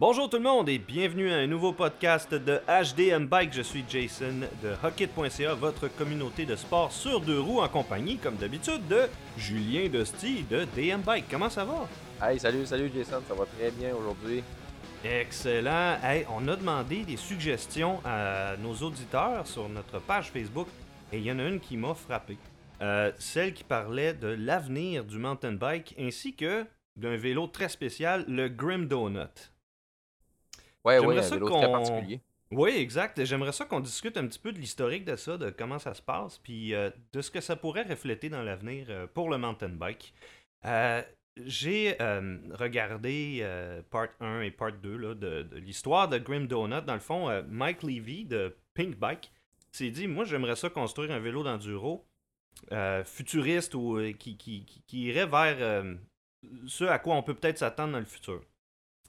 Bonjour tout le monde et bienvenue à un nouveau podcast de HDM Bike. Je suis Jason de Hockit.ca, votre communauté de sport sur deux roues en compagnie, comme d'habitude, de Julien Dosty de DM Bike. Comment ça va? Hey, salut, salut Jason, ça va très bien aujourd'hui. Excellent. Hey, on a demandé des suggestions à nos auditeurs sur notre page Facebook et il y en a une qui m'a frappé. Euh, celle qui parlait de l'avenir du mountain bike ainsi que d'un vélo très spécial, le Grim Donut. Ouais, J'aimerais ouais, un ça vélo qu'on- très particulier. Oui, exact. J'aimerais ça qu'on discute un petit peu de l'historique de ça, de comment ça se passe, puis euh, de ce que ça pourrait refléter dans l'avenir euh, pour le mountain bike. Euh, J'ai regardé part 1 et part 2 là, de, de l'histoire de Grim Donut. Dans le fond, Mike Levy de Pink Bike s'est dit Moi, j'aimerais ça construire un vélo d'enduro futuriste ou qui, qui- qui- qui irait vers ce à quoi on peut peut-être s'attendre dans le futur.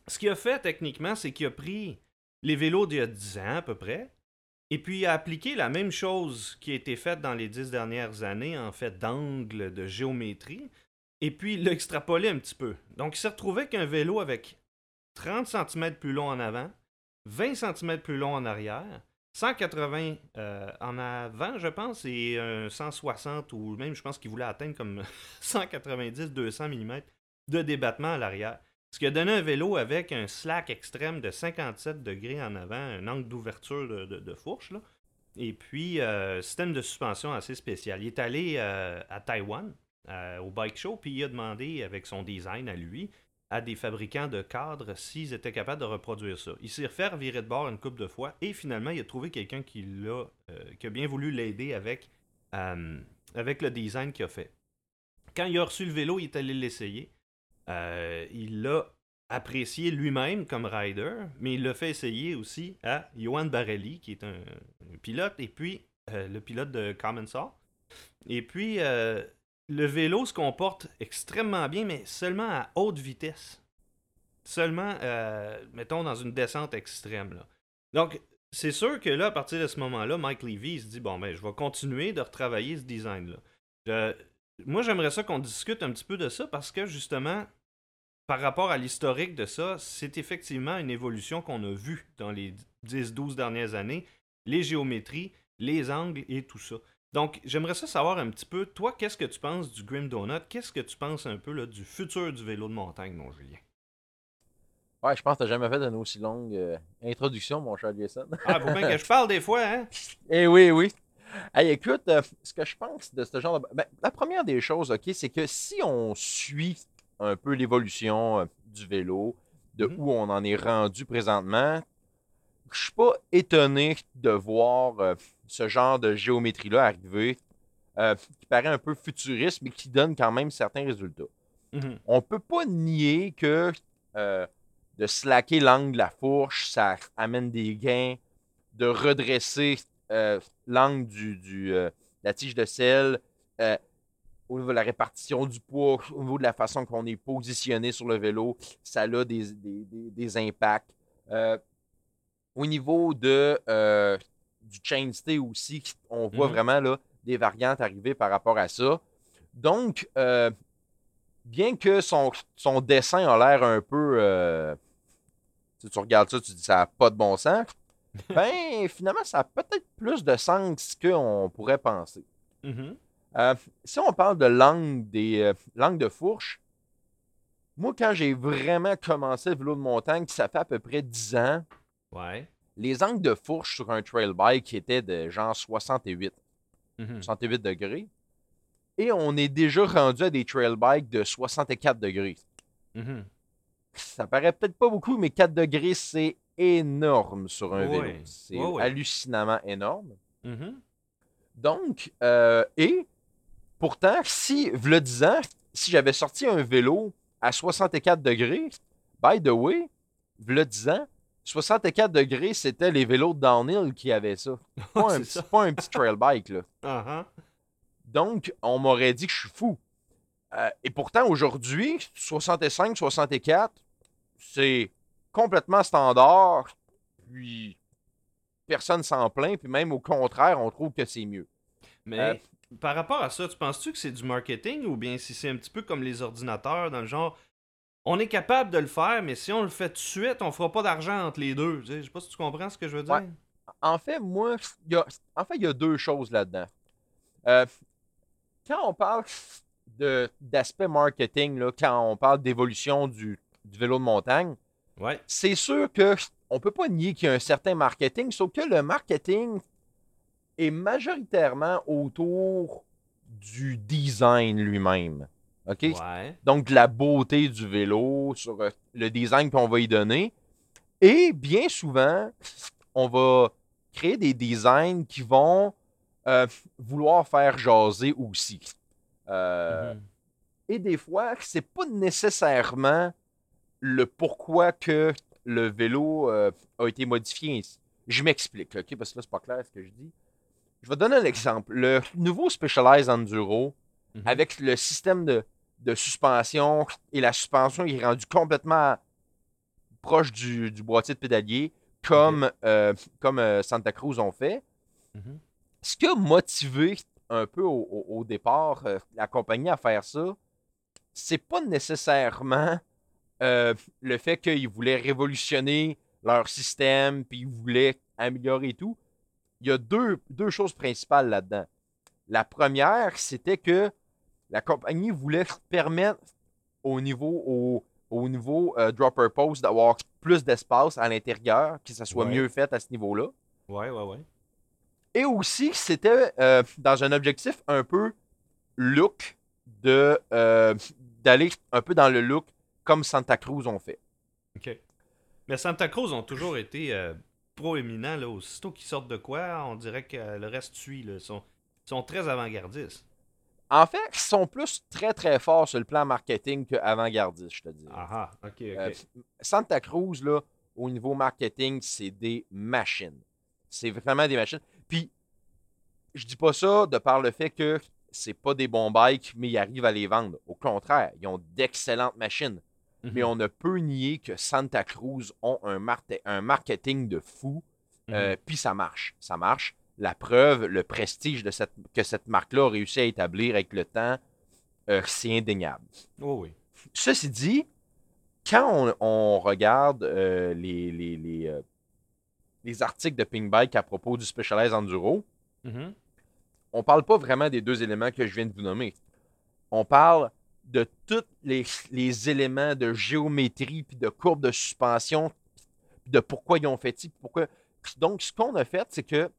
Ce qu'il a fait techniquement, c'est qu'il a pris les vélos d'il y a 10 ans à peu près, et puis il a appliqué la même chose qui a été faite dans les 10 dernières années, en fait, d'angle, de géométrie, et puis il l'a extrapolé un petit peu. Donc il s'est retrouvé avec vélo avec 30 cm plus long en avant, 20 cm plus long en arrière, 180 euh, en avant, je pense, et un 160, ou même je pense qu'il voulait atteindre comme 190-200 mm de débattement à l'arrière. Ce qui a donné un vélo avec un slack extrême de 57 degrés en avant, un angle d'ouverture de, fourche, et puis euh, système de suspension assez spécial. Il est allé euh, à Taïwan, euh, au bike show, puis il a demandé, avec son design à lui, à des fabricants de cadres s'ils étaient capables de reproduire ça. Il s'est refait virer de bord une couple de fois, et finalement, il a trouvé quelqu'un qui, euh, a bien voulu l'aider avec le design qu'il a fait. Quand il a reçu le vélo, il est allé l'essayer. Euh, il l'a apprécié lui-même comme rider, mais il l'a fait essayer aussi à Johan Barelli, qui est un, pilote, et puis euh, le pilote de Common Saw. Et puis, euh, le vélo se comporte extrêmement bien, mais seulement à haute vitesse. Seulement, mettons, dans une descente extrême. Donc, c'est sûr que là, à partir de ce moment-là, Mike Levy se dit bon, ben, je vais continuer de retravailler ce design-là. Moi, j'aimerais ça qu'on discute un petit peu de ça parce que justement, par rapport à l'historique de ça, c'est effectivement une évolution qu'on a vue dans les 10-12 dernières années. Les géométries, les angles et tout ça. Donc, j'aimerais ça savoir un petit peu, toi, qu'est-ce que tu penses du Grim Donut? Qu'est-ce que tu penses un peu là, du futur du vélo de montagne, mon Julien? Ouais, je pense que t'as jamais fait une aussi longue euh, introduction, mon cher Jason. Ah, faut bien que je parle des fois, hein? Eh oui, oui. Hey, écoute, euh, ce que je pense de ce genre de... ben, la première des choses, OK, c'est que si on suit un peu l'évolution euh, du vélo, de Mhm. où on en est rendu présentement, je suis pas étonné de voir euh, ce genre de géométrie-là arriver, qui paraît un peu futuriste, mais qui donne quand même certains résultats. Mhm. on peut pas nier que de slacker l'angle de la fourche, ça amène des gains, de redresser euh, l'angle du, du, euh, de la tige de sel, euh, au niveau de la répartition du poids, au niveau de la façon qu'on est positionné sur le vélo, ça a des, des, des- des impacts. Euh, au niveau de, du chainstay aussi, on voit Mhm. vraiment là, des variantes arriver par rapport à ça. Donc, bien que son, son dessin a l'air un peu. tu, sais, tu regardes ça, tu dis ça n'a pas de bon sens. Ben, finalement, ça a peut-être plus de sens qu'on pourrait penser. Mhm. Euh, si on parle de langue, des, euh, langue de fourche, moi, quand j'ai vraiment commencé le vélo de montagne, ça fait à peu près 10 ans, Ouais. les angles de fourche sur un trail bike étaient de genre 68. Mhm. 68 degrés. Et on est déjà rendu à des trail bikes de 64 degrés. Mhm. Ça paraît peut-être pas beaucoup, mais 4 degrés, c'est énorme sur un vélo. C'est hallucinamment énorme. Mhm. Donc, euh, et pourtant, si, v'là 10 ans, si j'avais sorti un vélo à 64 degrés, by the way, v'là 10 ans, 64 degrés, c'était les vélos de downhill qui avaient ça. Pas, un, ça. pas un petit trail bike, là. Ah. Donc, on m'aurait dit que je suis fou. Euh, et pourtant, aujourd'hui, 65, 64, c'est complètement standard. Puis, personne s'en plaint. Puis même au contraire, on trouve que c'est mieux. Mais Euh, par rapport à ça, tu penses-tu que c'est du marketing ou bien si c'est un petit peu comme les ordinateurs, dans le genre, on est capable de le faire, mais si on le fait tout de suite, on fera pas d'argent entre les deux. Je sais pas si tu comprends ce que je veux dire. En fait, moi, il y a, en fait, il y a deux choses là-dedans. Euh, quand on parle d'aspect marketing, là, quand on parle d'évolution du, vélo de montagne, ouais. c'est sûr que on peut pas nier qu'il y a un certain marketing, sauf que le marketing est majoritairement autour du design lui-même. OK? Donc, de la beauté du vélo, sur euh, le design qu'on va y donner. Et bien souvent, on va créer des designs qui vont euh, vouloir faire jaser aussi. Euh, mm-hmm. Et des fois, c'est pas nécessairement le pourquoi que le vélo a été modifié. Je m'explique, OK? Parce que là, c'est pas clair ce que je dis. Je vais donner un exemple. Le nouveau Specialized Enduro, mm-hmm. avec le système de de suspension et la suspension est rendue complètement proche du, boîtier de pédalier, comme, euh, comme euh, Santa Cruz ont fait. Mhm. Ce qui a motivé un peu au, départ euh, la compagnie à faire ça, c'est pas nécessairement le fait qu'ils voulaient révolutionner leur système, puis ils voulaient améliorer tout. Il y a deux, deux choses principales là-dedans. La première, c'était que la compagnie voulait permettre au niveau, au, niveau euh, dropper post d'avoir plus d'espace à l'intérieur, que ça soit mieux fait à ce niveau-là. Ouais, ouais, ouais. Et aussi, c'était euh, dans un objectif un peu look de euh, d'aller un peu dans le look comme Santa Cruz ont fait. OK. Mais Santa Cruz ont toujours été proéminents. Là, aussitôt qu'ils sortent de quoi, on dirait que le reste suit. Ils sont, sont très avant-gardistes. En fait, ils sont plus très très forts sur le plan marketing qu'avant-gardistes, je te dis. Ah, ok, ok. Euh, Santa Cruz, là, au niveau marketing, c'est des machines. C'est vraiment des machines. Puis, je dis pas ça de par le fait que c'est pas des bons bikes, mais ils arrivent à les vendre. Au contraire, ils ont d'excellentes machines. Mais mhm. on ne peut nier que Santa Cruz ont un, un marketing de fou. Euh, mhm. Puis ça marche. Ça marche la preuve, le prestige de cette, que cette marque-là a réussi à établir avec le temps, euh, c'est indéniable. Oh oui. Ceci dit, quand on, regarde euh, les, les, euh, les, articles de Pink Bike à propos du Specialized Enduro, mm-hmm. on parle pas vraiment des deux éléments que je viens de vous nommer. On parle de tous les, les éléments de géométrie, puis de courbe de suspension, de pourquoi ils ont fait ça, pourquoi. Donc, ce qu'on a fait, c'est que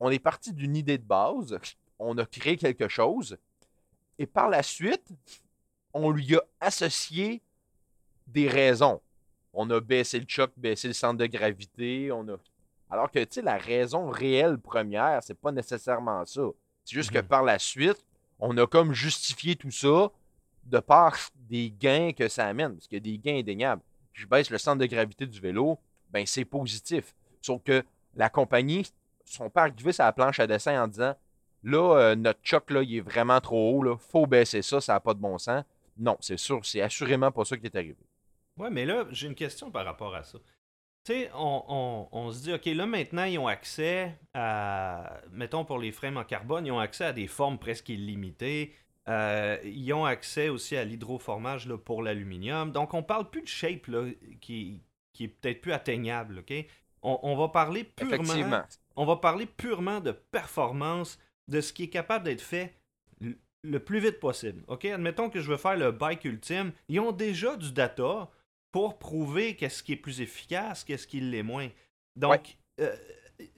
on est parti d'une idée de base, on a créé quelque chose, et par la suite, on lui a associé des raisons. On a baissé le choc, baissé le centre de gravité, on a. Alors que, tu sais, la raison réelle première, c'est pas nécessairement ça. C'est juste que mhm. par la suite, on a comme justifié tout ça de par des gains que ça amène, parce qu'il y a des gains indéniables. Je baisse le centre de gravité du vélo, ben c'est positif. Sauf que la compagnie sont pas arrivés sur la planche à dessin en disant là, euh, notre choc, là, il est vraiment trop haut, là, faut baisser ça, ça n'a pas de bon sens. Non, c'est sûr, c'est assurément pas ça qui est arrivé. Ouais, mais là, j'ai une question par rapport à ça. Tu sais, on, se dit, OK, là, maintenant, ils ont accès à, mettons pour les frames en carbone, ils ont accès à des formes presque illimitées. Euh, ils ont accès aussi à l'hydroformage pour l'aluminium. Donc, on parle plus de shape là, qui, qui est peut-être plus atteignable, OK? On, va parler purement on va parler purement de performance, de ce qui est capable d'être fait le plus vite possible. OK? Admettons que je veux faire le bike ultime. Ils ont déjà du data pour prouver qu'est-ce qui est plus efficace, qu'est-ce qui l'est moins. Donc, euh,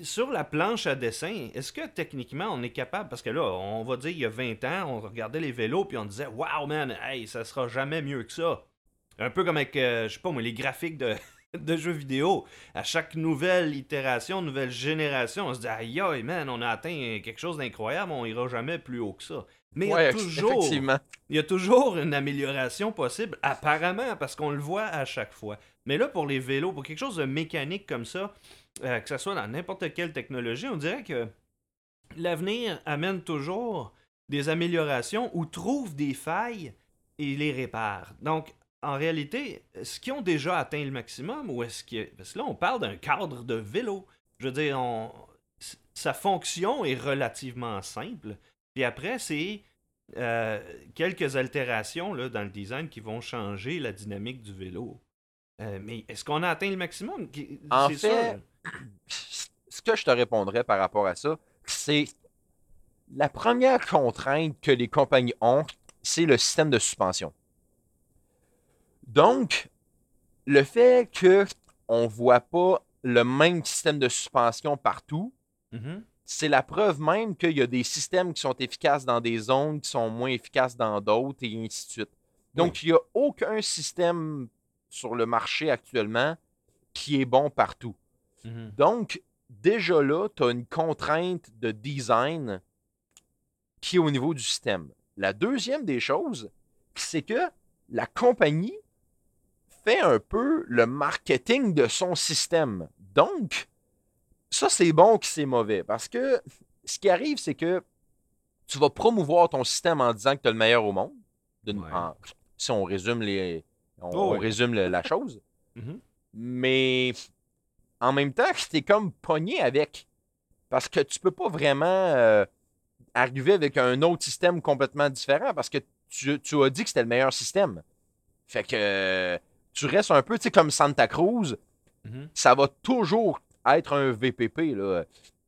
sur la planche à dessin, est-ce que techniquement on est capable, parce que là, on va dire il y a 20 ans, on regardait les vélos puis on disait Wow man, hey, ça sera jamais mieux que ça. Un peu comme avec, euh, je sais pas moi, les graphiques de, de jeux vidéo. À chaque nouvelle itération, nouvelle génération, on se dit aïe aïe man, on a atteint quelque chose d'incroyable, on ira jamais plus haut que ça. Mais il y a toujours il y a toujours une amélioration possible apparemment parce qu'on le voit à chaque fois. Mais là pour les vélos, pour quelque chose de mécanique comme ça, euh, que ce soit dans n'importe quelle technologie, on dirait que l'avenir amène toujours des améliorations ou trouve des failles et les répare. Donc en réalité, est-ce qu'ils ont déjà atteint le maximum ou est-ce que. Parce que là, on parle d'un cadre de vélo. Je veux dire, sa fonction est relativement simple. Puis après, c'est euh, quelques altérations dans le design qui vont changer la dynamique du vélo. Euh, mais est-ce qu'on a atteint le maximum? En fait, ce que je te répondrais par rapport à ça, c'est la première contrainte que les compagnies ont, c'est le système de suspension. Donc, le fait que on voit pas le même système de suspension partout, Mhm. c'est la preuve même qu'il y a des systèmes qui sont efficaces dans des zones, qui sont moins efficaces dans d'autres, et ainsi de suite. Donc, il n'y a aucun système sur le marché actuellement qui est bon partout. Mhm. Donc, déjà là, tu as une contrainte de design qui est au niveau du système. La deuxième des choses, c'est que la compagnie fait un peu le marketing de son système. Donc, ça, c'est bon que c'est mauvais. Parce que ce qui arrive, c'est que tu vas promouvoir ton système en disant que tu es le meilleur au monde. D'une- Ouais. en- si on résume, les, on, Oh, on résume le- la chose. Mhm. Mais en même temps, t'es comme pogné avec. Parce que tu peux pas vraiment euh, arriver avec un autre système complètement différent parce que tu, tu as dit que c'était le meilleur système. Fait que euh, tu restes un peu, tu sais, comme Santa Cruz, Mhm. ça va toujours être un VPP. Là.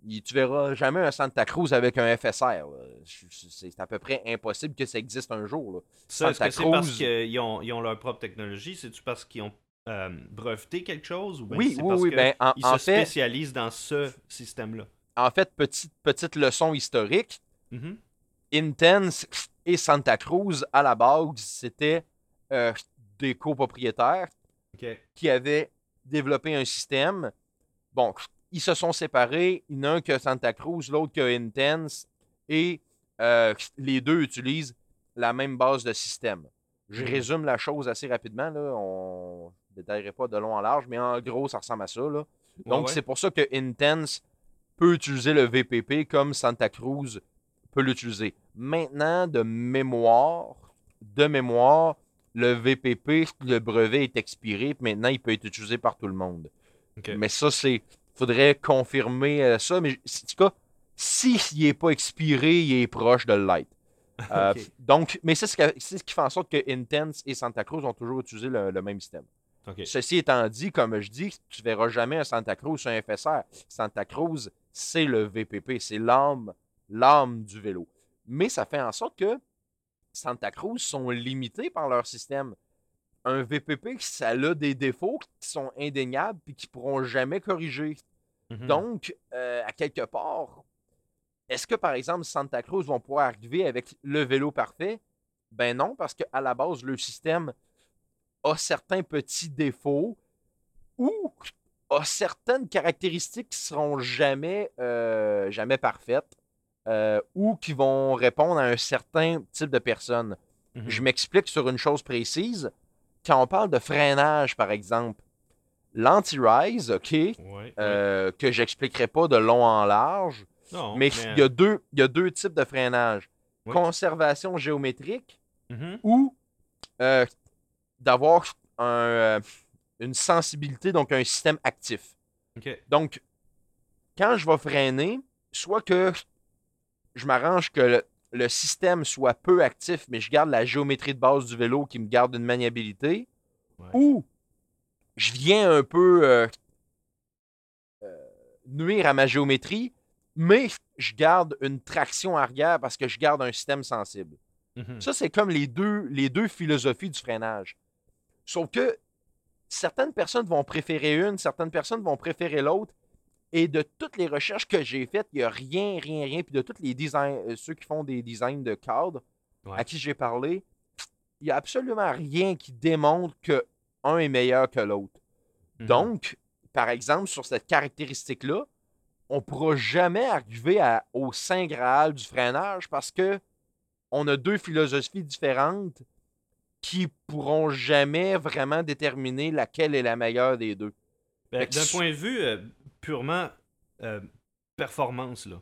Tu verras jamais un Santa Cruz avec un FSR. C'est à peu près impossible que ça existe un jour. là. Ça, est-ce Santa que c'est parce Cruz. qu'ils ont, ils ont leur propre technologie? C'est-tu parce qu'ils ont euh, breveté quelque chose? Ou bien oui, c'est oui, parce oui. que Ben, en, ils en se fait, spécialisent dans ce système-là? en fait, petite, petite leçon historique. Mhm. Intense et Santa Cruz, à la base, c'était euh, des copropriétaires qui avaient développé un système. Bon, ils se sont séparés. Il y en a un qui a Santa Cruz, l'autre qui a Intense. Et euh, les deux utilisent la même base de système. Je Mhm. résume la chose assez rapidement. Là. On ne détaillerait pas de long en large, mais en gros, ça ressemble à ça. Là. Donc, ouais. c'est pour ça que Intense peut utiliser le VPP comme Santa Cruz peut l'utiliser. Maintenant, de mémoire, de mémoire, le VPP, le brevet est expiré, maintenant, il peut être utilisé par tout le monde. Mais ça, c'est. Faudrait confirmer euh, ça. Mais en tout cas, s'il n'est pas expiré, il est proche de l'être. Euh. Donc, mais c'est ce, qui- c'est ce qui fait en sorte que Intense et Santa Cruz ont toujours utilisé le, le même système. Ceci étant dit, comme je dis, tu verras jamais un Santa Cruz sur un FSR. Santa Cruz, c'est le VPP, c'est l'âme, l'âme du vélo. Mais ça fait en sorte que Santa Cruz sont limités par leur système. Un VPP, ça a des défauts qui sont indéniables et qui pourront jamais corriger. Mhm. Donc, euh, à quelque part, est-ce que, par exemple, Santa Cruz vont pouvoir arriver avec le vélo parfait? Ben non, parce qu'à la base, le système a certains petits défauts ou a certaines caractéristiques qui seront jamais, euh, jamais parfaites euh, ou qui vont répondre à un certain type de personne. Mhm. Je m'explique sur une chose précise. Quand on parle de freinage, par exemple, l'anti-rise, OK, Ouais, ouais. euh, que j'expliquerai pas de long en large, Non, mais il y, a deux, il y a deux types de freinage. Conservation géométrique Mhm. ou euh, d'avoir un, euh, une sensibilité, donc un système actif. Donc, quand je vais freiner, soit que je m'arrange que le, système soit peu actif, mais je garde la géométrie de base du vélo qui me garde une maniabilité, Ouais. ou je viens un peu euh, euh, nuire à ma géométrie, mais je garde une traction arrière parce que je garde un système sensible. Mhm. Ça, c'est comme les deux, les deux philosophies du freinage. Sauf que certaines personnes vont préférer une, certaines personnes vont préférer l'autre. Et de toutes les recherches que j'ai faites, il n'y a rien, rien, rien. Puis de tous les designs, euh, ceux qui font des designs de cadres Ouais. à qui j'ai parlé, il n'y a absolument rien qui démontre que un est meilleur que l'autre. Mhm. Donc, par exemple, sur cette caractéristique-là, on ne pourra jamais arriver à- au saint graal du freinage parce que on a deux philosophies différentes qui pourront jamais vraiment déterminer laquelle est la meilleure des deux. Ben, D'un point de vue euh, purement euh, performance, là.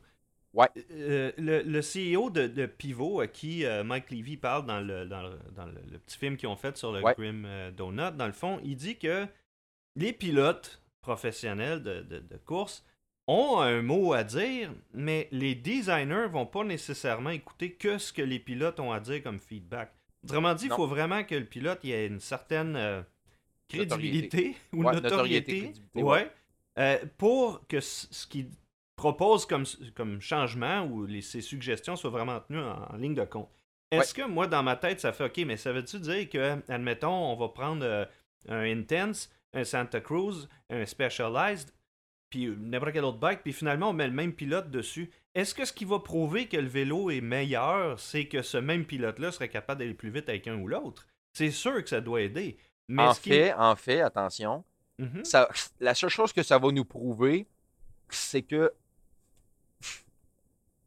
Ouais. Euh, le, le CEO de, de Pivot, à qui euh, Mike Levy parle dans, le, dans, le, dans le- le petit film qu'ils ont fait sur le Ouais. Grim euh, Donut, dans le fond, il dit que les pilotes professionnels de, de- de course ont un mot à dire, mais les designers vont pas nécessairement écouter que ce que les pilotes ont à dire comme feedback. Autrement dit, il faut vraiment que le pilote il ait une certaine euh, crédibilité ou Ouais, notoriété, notoriété, crédibilité, ouais, ouais. Euh, pour que ce qu'il propose comme, comme changement ou les, ses suggestions soient vraiment tenues en, en ligne de compte. Est-ce que moi, dans ma tête, ça fait OK, mais ça veut-tu dire que, admettons, on va prendre euh, un Intense, un Santa Cruz, un Specialized, puis n'importe quel autre bike, puis finalement, on met le même pilote dessus. Est-ce que ce qui va prouver que le vélo est meilleur, c'est que ce même pilote-là serait capable d'aller plus vite avec un ou l'autre? C'est sûr que ça doit aider. Mais en fait, en fait, attention, Mhm. ça, la seule chose que ça va nous prouver, c'est que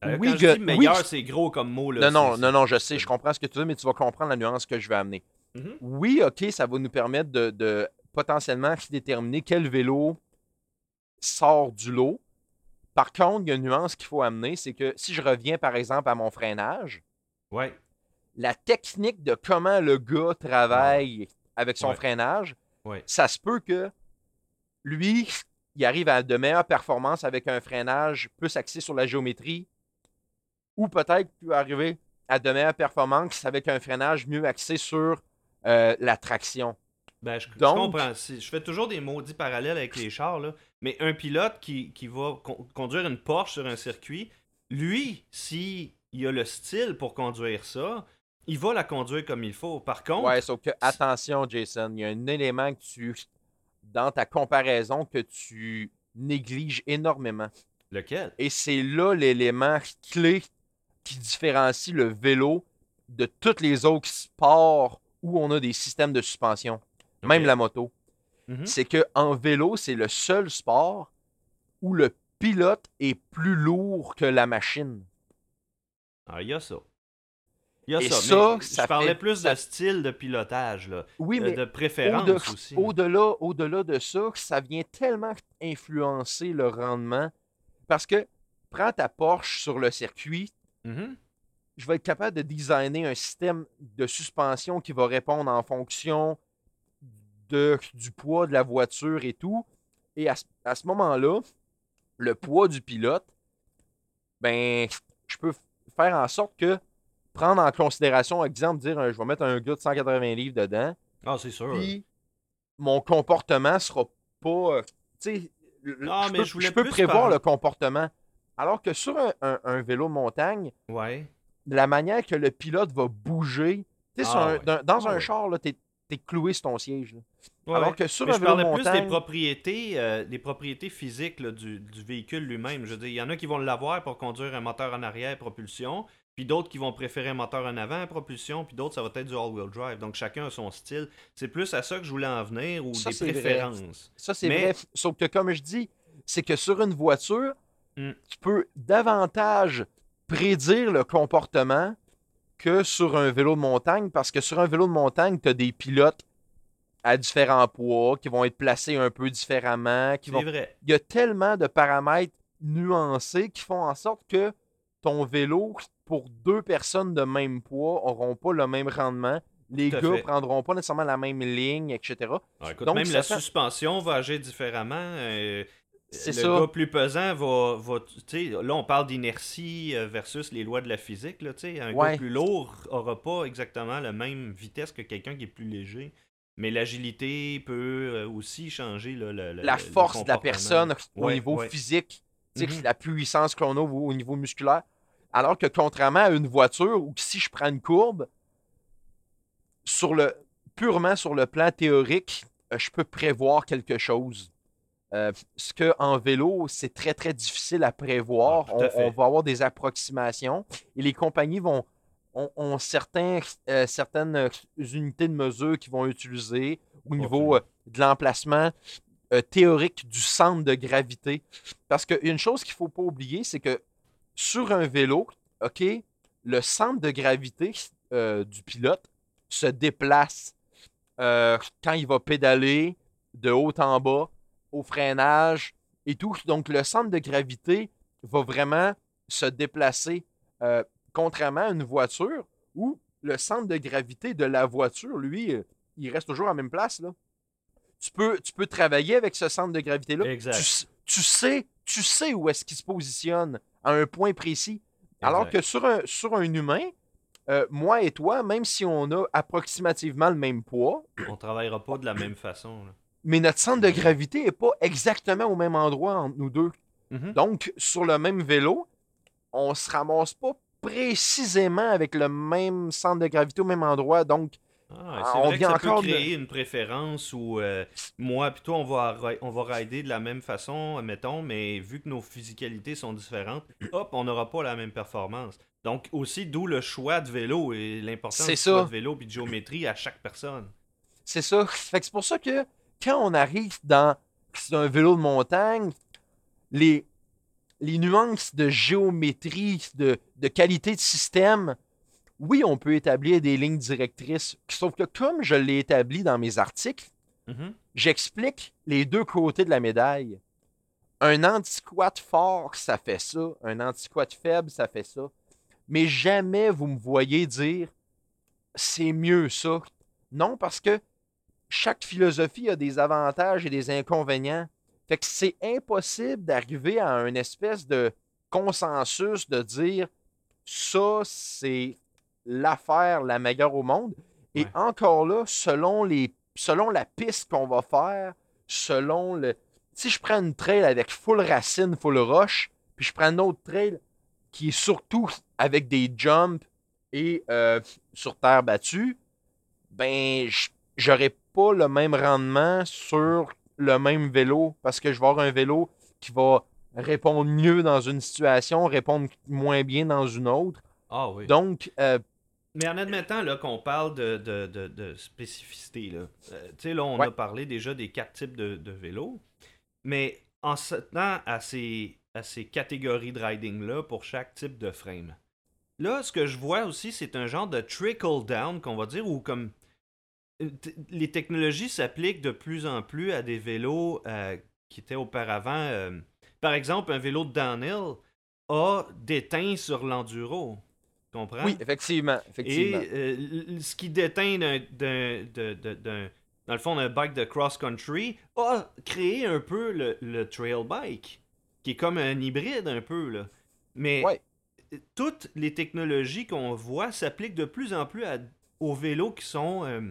Euh, oui, quand je dis meilleur, oui. c'est gros comme mot. Là, non, non, non, non, je sais, je comprends ce que tu veux, mais tu vas comprendre la nuance que je vais amener. Mhm. Oui, ok, ça va nous permettre de, de potentiellement déterminer quel vélo sort du lot. Par contre, il y a une nuance qu'il faut amener, c'est que si je reviens par exemple à mon freinage, Ouais. la technique de comment le gars travaille avec son Ouais. freinage, ça se peut que lui, il arrive à de meilleures performances avec un freinage plus axé sur la géométrie, ou peut-être qu'il peut arriver à de meilleures performances avec un freinage mieux axé sur euh, la traction. Ben, je, comprends. Si- Je fais toujours des maudits parallèles avec les chars, là. mais un pilote qui, qui va con- conduire une Porsche sur un circuit, lui, si il a le style pour conduire ça, il va la conduire comme il faut. Par contre, Ouais, sauf que, attention, Jason, il y a un élément que tu, dans ta comparaison, que tu négliges énormément. lequel? Et c'est là l'élément clé qui différencie le vélo de tous les autres sports où on a des systèmes de suspension, même la moto. Mhm. C'est que en vélo, c'est le seul sport où le pilote est plus lourd que la machine. Ah, il y a ça. Il y a Et ça. ça, mais ça je parlais fait- plus de style de pilotage, là. Oui, de, mais de préférence au-de- aussi. au-delà, au-delà de ça, ça vient tellement influencer le rendement. Parce que prends ta Porsche sur le circuit, Mhm. je vais être capable de designer un système de suspension qui va répondre en fonction de, du poids de la voiture et tout. Et à, ce- à ce moment-là, le poids du pilote, ben, je peux faire en sorte que prendre en considération, exemple, dire euh, je vais mettre un gars de 180 livres dedans, Ah, c'est sûr. puis mon comportement sera pas. euh, tu sais, je peux, je peux prévoir le comportement. Alors que sur un- un- un vélo de montagne, Ouais. la manière que le pilote va bouger. Tu sais, sur Ah un- ouais. dans, dans Ah un char, là, t'es, t'es cloué sur ton siège. Alors que sur Mais un je vélo parlais plus des montagne, propriétés, euh, des propriétés physiques là, du, du véhicule lui-même. Je veux dire, il y en a qui vont l'avoir pour conduire un moteur en arrière propulsion, puis d'autres qui vont préférer un moteur en avant propulsion, puis d'autres ça va être du all-wheel drive. Donc chacun a son style. C'est plus à ça que je voulais en venir ou Ça, des vrai. préférences. ça c'est Mais- vrai. Sauf que comme je dis, c'est que sur une voiture, Hmm. tu peux davantage prédire le comportement que sur un vélo de montagne, parce que sur un vélo de montagne, tu as des pilotes à différents poids qui vont être placés un peu différemment, qui vont vrai. il y a tellement de paramètres nuancés qui font en sorte que ton vélo, pour deux personnes de même poids, n'auront pas le même rendement. Les gars fait. prendront pas nécessairement la même ligne, etc. Ah, écoute, Donc, même la fait- suspension va agir différemment. euh, C'est le ça. gars plus pesant va. là, on parle d'inertie euh, versus les lois de la physique. Là, un Ouais. gars plus lourd aura pas exactement la même vitesse que quelqu'un qui est plus léger. Mais l'agilité peut euh, aussi changer là, le, le- La le force de la personne au Ouais, niveau ouais. physique, Mhm. la puissance qu'on a au, au niveau musculaire. Alors que contrairement à une voiture où si je prends une courbe, sur le, purement sur le plan théorique, euh, je peux prévoir quelque chose. Euh, ce qu'en vélo, c'est très, très difficile à prévoir. Ah, à on, va avoir des approximations et les compagnies vont ont, ont certains, euh, certaines unités de mesure qu'ils vont utiliser au niveau euh, de l'emplacement théorique du centre de gravité. Parce qu'une chose qu'il ne faut pas oublier, c'est que sur un vélo, OK, le centre de gravité euh, du pilote se déplace euh, quand il va pédaler de haut en bas, au freinage et tout. Donc, le centre de gravité va vraiment se déplacer, euh, contrairement à une voiture où le centre de gravité de la voiture, lui, il reste toujours à la même place. Là. Tu, peux, tu peux travailler avec ce centre de gravité-là. Tu sais tu sais où est-ce qu'il se positionne à un point précis. Alors Exact. que sur un, sur un humain, euh, moi et toi, même si on a approximativement le même poids, On travaillera pas de la même façon. là. mais notre centre de gravité n'est pas exactement au même endroit entre nous deux. Mhm. Donc, sur le même vélo, on se ramasse pas précisément avec le même centre de gravité au même endroit. Donc, Ah, Ah, c'est on vrai que vient ça encore peut de- créer une préférence où euh, moi et toi, on va, on va rider de la même façon, mettons, mais vu que nos physicalités sont différentes, hop, on n'aura pas la même performance. Donc aussi, d'où le choix de vélo et l'importance du choix de vélo et de géométrie à chaque personne. c'est ça. C'est pour ça que quand on arrive dans un vélo de montagne, les, les nuances de géométrie, de, de qualité de système, oui, on peut établir des lignes directrices. Sauf que comme je l'ai établi dans mes articles, Mhm. j'explique les deux côtés de la médaille. Un anti-squat fort, ça fait ça. Un anti-squat faible, ça fait ça. Mais jamais vous me voyez dire c'est mieux ça. Non, parce que chaque philosophie a des avantages et des inconvénients. Fait que c'est impossible d'arriver à une espèce de consensus de dire ça, c'est l'affaire la meilleure au monde. Et Ouais. encore là, selon, les, selon la piste qu'on va faire, selon le. Si je prends une trail avec full racine, full roche, puis je prends une autre trail qui est surtout avec des jumps et euh, sur terre battue, ben, j- j'aurai pas le même rendement sur le même vélo parce que je vais avoir un vélo qui va répondre mieux dans une situation, répondre moins bien dans une autre. Ah oui. Donc, euh, Mais en admettant qu'on parle de, de, de, de spécificité, là, euh, là, on Ouais. a parlé déjà des quatre types de, de vélos, mais en se tenant à ces, à ces catégories de riding-là pour chaque type de frame, là, ce que je vois aussi, c'est un genre de trickle-down, qu'on va dire, où comme euh, les technologies s'appliquent de plus en plus à des vélos euh, qui étaient auparavant... euh, par exemple, un vélo de downhill a déteint sur l'enduro. Comprends? oui, effectivement. effectivement. Et euh, ce qui déteint d'un, dans le fond, d'un bike de cross-country a créé un peu le, le trail bike, qui est comme un hybride un peu. Là. Mais Ouais. toutes les technologies qu'on voit s'appliquent de plus en plus à- aux vélos qui sont euh,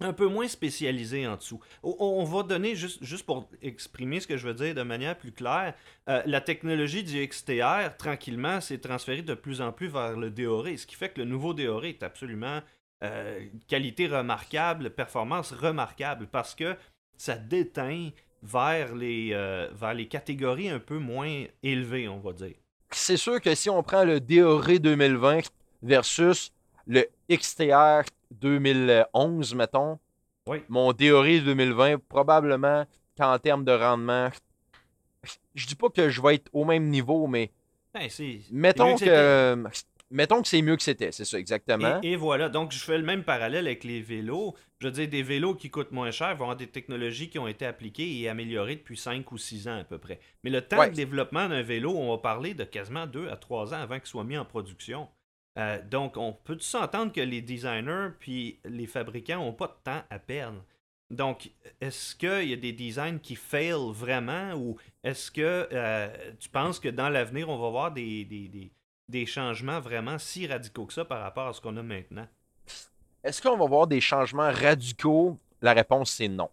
un peu moins spécialisés en dessous. On, va donner, juste, juste pour exprimer ce que je veux dire de manière plus claire, euh, la technologie du XTR, tranquillement, s'est transférée de plus en plus vers le DORé, ce qui fait que le nouveau DORé est absolument euh, qualité remarquable, performance remarquable, parce que ça déteint vers les, euh, vers les catégories un peu moins élevées, on va dire. c'est sûr que si on prend le DORé 2020 versus le XTR 2011, mettons, Oui. mon DORé 2020, probablement qu'en termes de rendement, je dis pas que je vais être au même niveau, mais Ben, mettons que, mettons que c'est mieux que c'était, c'est ça, exactement. Et, et voilà, donc je fais le même parallèle avec les vélos. Je veux dire, des vélos qui coûtent moins cher vont avoir des technologies qui ont été appliquées et améliorées depuis 5 ou 6 ans à peu près. Mais le temps Ouais. de développement d'un vélo, on va parler de quasiment 2 à 3 ans avant qu'il soit mis en production. Euh, donc, on peut s'entendre que les designers puis les fabricants n'ont pas de temps à perdre? Donc, est-ce qu'il y a des designs qui fail vraiment ou est-ce que euh, tu penses que dans l'avenir, on va voir des, des, des- des changements vraiment si radicaux que ça par rapport à ce qu'on a maintenant? Est-ce qu'on va voir des changements radicaux? La réponse, c'est non.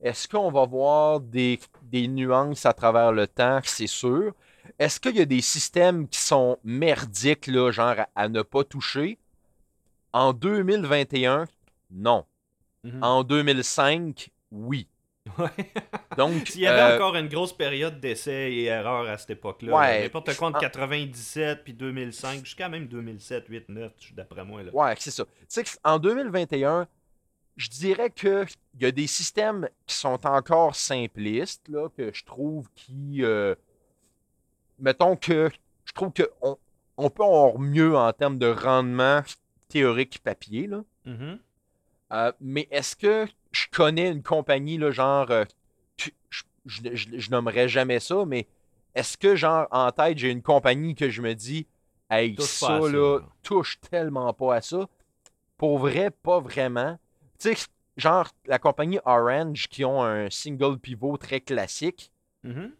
Est-ce qu'on va voir des, des nuances à travers le temps? C'est sûr. Est-ce qu'il y a des systèmes qui sont merdiques, là, genre à, à ne pas toucher? En 2021, non. Mhm. En 2005, oui. Donc, S'il y avait euh, encore une grosse période d'essais et erreurs à cette époque-là, Ouais. n'importe quoi entre Ah. 97 puis 2005, jusqu'à même 2007, 8, 9, d'après moi. Là. Ouais, c'est ça. Tu sais, en 2021, je dirais que il y a des systèmes qui sont encore simplistes, là, que je trouve qui. euh, mettons que je trouve qu'on on peut avoir mieux en termes de rendement théorique papier, là. Mhm. Euh, mais est-ce que je connais une compagnie, là, genre. euh, tu- je, je, je- je nommerais jamais ça, mais est-ce que, genre, en tête, j'ai une compagnie que je me dis, hey, Touche ça, ça, là, touche tellement pas à ça? Pour vrai, pas vraiment. Tu sais, genre, la compagnie Orange qui ont un single pivot très classique, Mhm.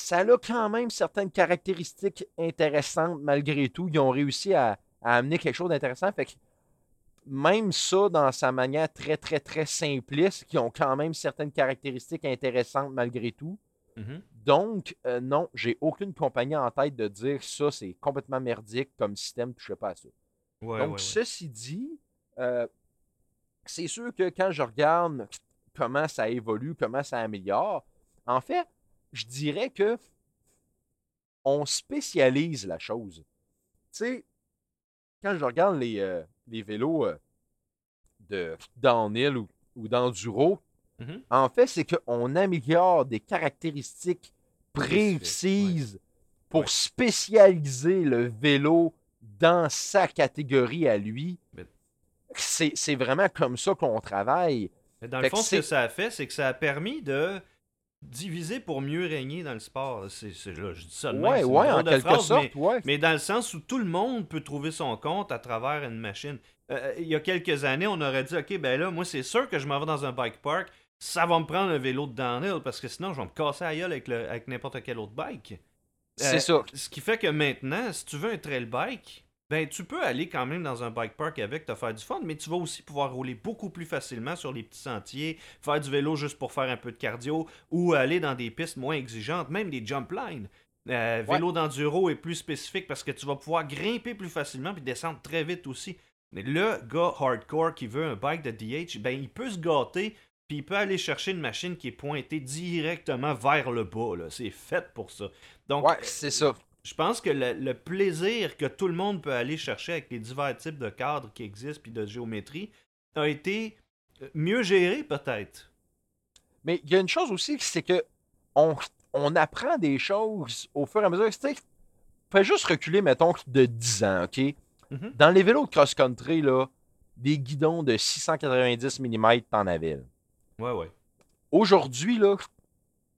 Ça a quand même certaines caractéristiques intéressantes malgré tout. Ils ont réussi à, à amener quelque chose d'intéressant. Fait que même ça, dans sa manière très, très, très simpliste, qui ont quand même certaines caractéristiques intéressantes malgré tout. Mhm. Donc, euh, non, j'ai aucune compagnie en tête de dire ça, c'est complètement merdique comme système, touchez pas à ça. Ouais, Donc, ouais, ouais. ceci dit, euh, c'est sûr que quand je regarde comment ça évolue, comment ça améliore, en fait, je dirais que on spécialise la chose. Tu sais, quand je regarde les, euh, les vélos euh, de downhill ou, ou d'enduro, Mhm. en fait, c'est qu'on améliore des caractéristiques précises pour Ouais. spécialiser le vélo dans sa catégorie à lui. C'est vraiment comme ça qu'on travaille. Mais dans Fait le fond, ce que ça a fait, c'est que ça a permis de diviser pour mieux régner dans le sport. C'est, là, je dis ça de Ouais, en de quelque phrase, sorte, mais, ouais. mais dans le sens où tout le monde peut trouver son compte à travers une machine. Euh, il y a quelques années, on aurait dit, OK, ben là, moi, c'est sûr que je m'en vais dans un bike park, ça va me prendre un vélo de downhill, parce que sinon, je vais me casser la gueule avec, le- avec n'importe quel autre bike. C'est Euh, ça. Ce qui fait que maintenant, si tu veux un trail bike, ben tu peux aller quand même dans un bike park avec, te faire du fun, mais tu vas aussi pouvoir rouler beaucoup plus facilement sur les petits sentiers, faire du vélo juste pour faire un peu de cardio, ou aller dans des pistes moins exigeantes, même des jump lines. Euh, vélo d'enduro est plus spécifique parce que tu vas pouvoir grimper plus facilement puis descendre très vite aussi. Mais le gars hardcore qui veut un bike de DH, ben il peut se gâter puis il peut aller chercher une machine qui est pointée directement vers le bas. C'est fait pour ça. Donc, Ouais, c'est ça. Je pense que le, le plaisir que tout le monde peut aller chercher avec les divers types de cadres qui existent puis de géométrie a été euh, mieux géré peut-être. Mais il y a une chose aussi, c'est que on, on apprend des choses au fur et à mesure. Tu sais, fais juste reculer, mettons, de 10 ans, OK? Mhm. Dans les vélos de cross-country, là, des guidons de 690 mm, t'en avais. Ouais, ouais. Aujourd'hui, là,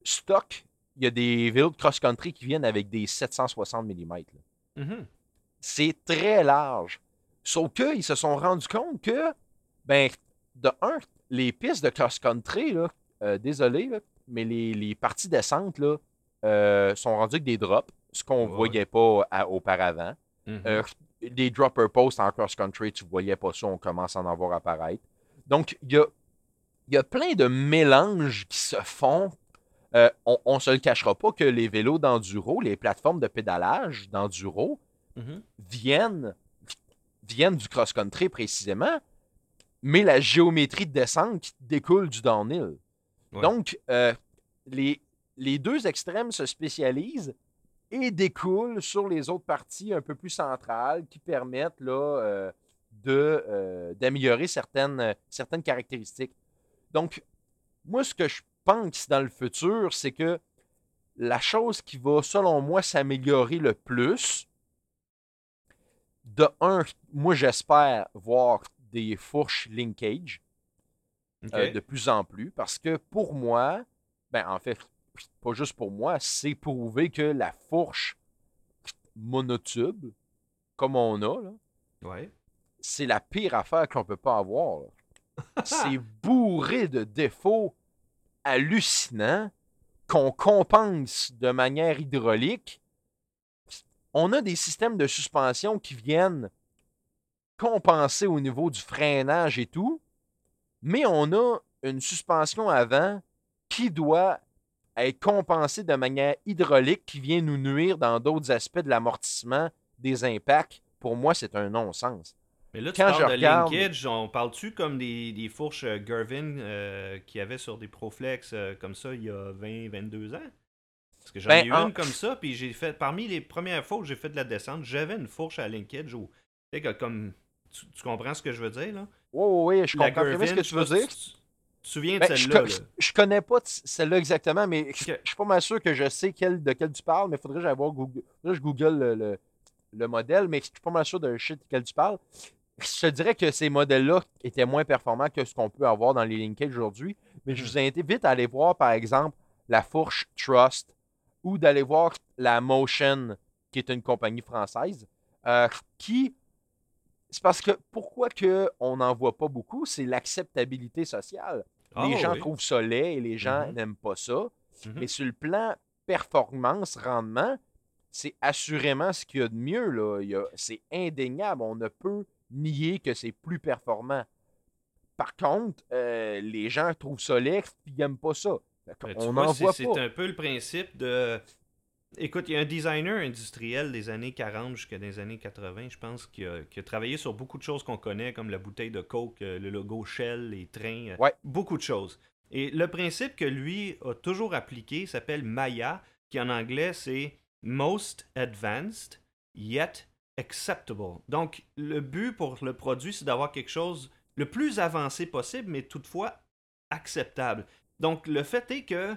stock, y a des vélos de cross-country qui viennent avec des 760 mm. Mhm. C'est très large. Sauf qu'ils se sont rendus compte que, ben, de un, les pistes de cross-country, euh, désolé, là, mais les, les parties descentes là, euh, sont rendues avec des drops, ce qu'on ne Ouais, voyait pas à- auparavant. Mhm. Euh, des dropper posts en cross-country, tu voyais pas ça, on commence à en voir apparaître. Donc, il y a, il y a plein de mélanges qui se font. Euh, on ne se le cachera pas que les vélos d'enduro, les plateformes de pédalage d'enduro, Mhm. viennent, viennent du cross-country précisément, mais la géométrie de descente qui découle du downhill. Ouais. Donc, euh, les, les deux extrêmes se spécialisent et découlent sur les autres parties un peu plus centrales qui permettent là, euh, de, euh, d'améliorer certaines, certaines caractéristiques. Donc, moi, ce que je pense dans le futur, c'est que la chose qui va, selon moi, s'améliorer le plus, de un, moi, j'espère voir des fourches linkage euh, de plus en plus parce que pour moi, ben en fait, pas juste pour moi, c'est prouvé que la fourche monotube, comme on a, là, Ouais. c'est la pire affaire qu'on peut pas avoir. c'est bourré de défauts hallucinants qu'on compense de manière hydraulique. On a des systèmes de suspension qui viennent compenser au niveau du freinage et tout, mais on a une suspension avant qui doit être compensée de manière hydraulique qui vient nous nuire dans d'autres aspects de l'amortissement des impacts. Pour moi, c'est un non-sens. Mais là, tu Quand parles je de regarde- linkage, on parle-tu comme des, des fourches euh, Gervin euh, qu'il y avait sur des Proflex euh, comme ça il y a 20-22 ans? Parce que j'en Ben, ai eu en- une comme ça, puis j'ai fait, parmi les premières fois où j'ai fait de la descente, j'avais une fourche à linkage où, tu sais, que comme, tu, tu comprends ce que je veux dire, là? Oui, oui, oui, je La comprends ce que je tu veux dire. Tu, tu te souviens de Ben, je, celle-là, co- là? je- je connais pas celle-là exactement, mais je, je suis pas mal sûr que je sais quel, de quel tu parles, mais il faudrait que j'aille voir Google. que je google le, le- le modèle, mais je suis pas mal sûr de shit duquel tu parles. Je te dirais que ces modèles-là étaient moins performants que ce qu'on peut avoir dans les linkages aujourd'hui, mais je Mhm. vous invite à aller voir, par exemple, la fourche Trust ou d'aller voir la Motion, qui est une compagnie française, euh, qui. C'est parce que pourquoi que on n'en voit pas beaucoup, c'est l'acceptabilité sociale Ah, les gens oui. trouvent ça laid et les gens Mhm. n'aiment pas ça. Mhm. Mais sur le plan performance, rendement, c'est assurément ce qu'il y a de mieux. C'est indéniable. On ne peut nier que c'est plus performant. Par contre, euh, les gens trouvent ça laid et ils n'aiment pas ça. Ben, on vois, c'est- voit c'est pas. un peu le principe de. Écoute, il y a un designer industriel des années 40 jusqu'à des années 80, je pense, qui a, qui a travaillé sur beaucoup de choses qu'on connaît, comme la bouteille de Coke, euh, le logo Shell, les trains, euh, Ouais. beaucoup de choses. Et le principe que lui a toujours appliqué s'appelle Maya, qui en anglais c'est Most Advanced Yet Acceptable. Donc, le but pour le produit, c'est d'avoir quelque chose le plus avancé possible, mais toutefois acceptable. Donc, le fait est que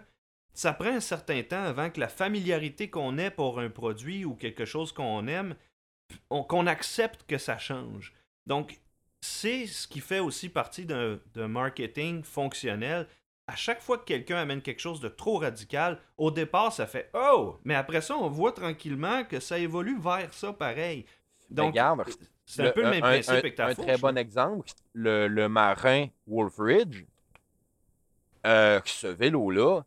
ça prend un certain temps avant que la familiarité qu'on ait pour un produit ou quelque chose qu'on aime, on- qu'on accepte que ça change. Donc, c'est ce qui fait aussi partie d'un marketing fonctionnel. À chaque fois que quelqu'un amène quelque chose de trop radical, au départ, ça fait Oh! Mais après ça, on voit tranquillement que ça évolue vers ça pareil. Donc, Regarde, c'est un peu le même principe un- avec ta un fourche, très bon là. exemple, le, le marin Wolfridge, euh, ce vélo-là,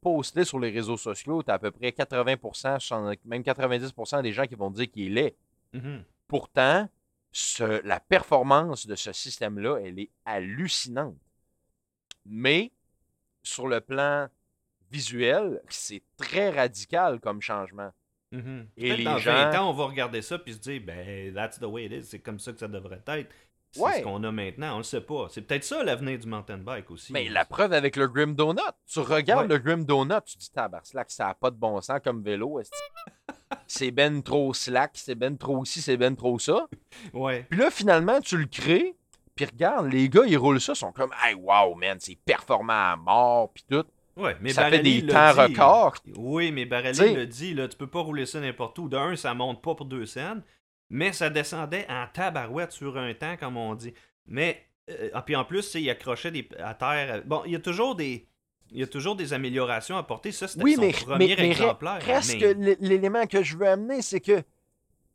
posté sur les réseaux sociaux, tu as à peu près 80%, 60 même 90% des gens qui vont dire qu'il est. Mhm. Pourtant, ce- la performance de ce système-là, elle est hallucinante. Mais sur le plan visuel, c'est très radical comme changement. Mhm. Et Peut-être les dans gens- 20 ans, on va regarder ça puis se dire, ben, that's the way it is. C'est comme ça que ça devrait être. C'est Ouais. ce qu'on a maintenant, on le sait pas. C'est peut-être ça l'avenir du mountain bike aussi. Mais la preuve avec le Grim Donut. Tu regardes Ouais. le Grim Donut, tu dis tabarnak, ça n'a pas de bon sens comme vélo. C'est ben trop slack, c'est ben trop ci, c'est ben trop ça. Ouais. Puis là, finalement, tu le crées, puis regarde, les gars, ils roulent ça, sont comme, hey, wow, man, c'est performant à mort, puis tout. Ouais, mais ça fait des temps dit. records. Oui, mais Barelli le dit, là, tu peux pas rouler ça n'importe où. D'un, ça monte pas pour deux scènes, mais ça descendait en tabarouette sur un temps, comme on dit. Mais, euh, ah, puis en plus, il accrochait des, à terre. Bon, il y a toujours des. Il y a toujours des améliorations à apporter. Ça, c'était Oui, son mais, premier mais, mais re- exemplaire. reste mais- que l'élément que je veux amener, c'est que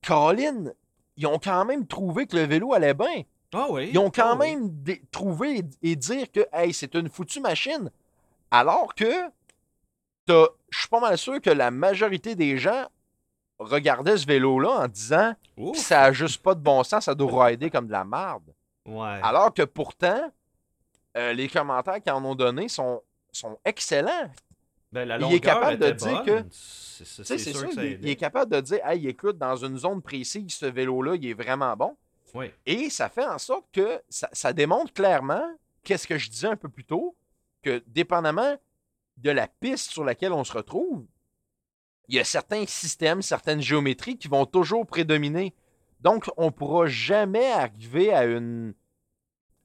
Colin, ils ont quand même trouvé que le vélo allait bien. Ah oui. Ils ont quand ah même trouvé et, dire que hey, c'est une foutue machine. Alors que t'as- je suis pas mal sûr que la majorité des gens regardaient ce vélo-là en disant Ouf. ça a juste pas de bon sens, ça doit rider comme de la merde. Ouais. Alors que pourtant, euh, les commentaires qu'ils en ont donnés sont, sont excellents. Ben, la il est capable de dire bonne. que- C'est sûr ça, que ça il, il est capable de dire Hey, écoute, dans une zone précise, ce vélo-là, il est vraiment bon. Oui. Et ça fait en sorte que ça, ça démontre clairement, qu'est-ce que je disais un peu plus tôt, que dépendamment de la piste sur laquelle on se retrouve, il y a certains systèmes, certaines géométries qui vont toujours prédominer. Donc, on ne pourra jamais arriver à une,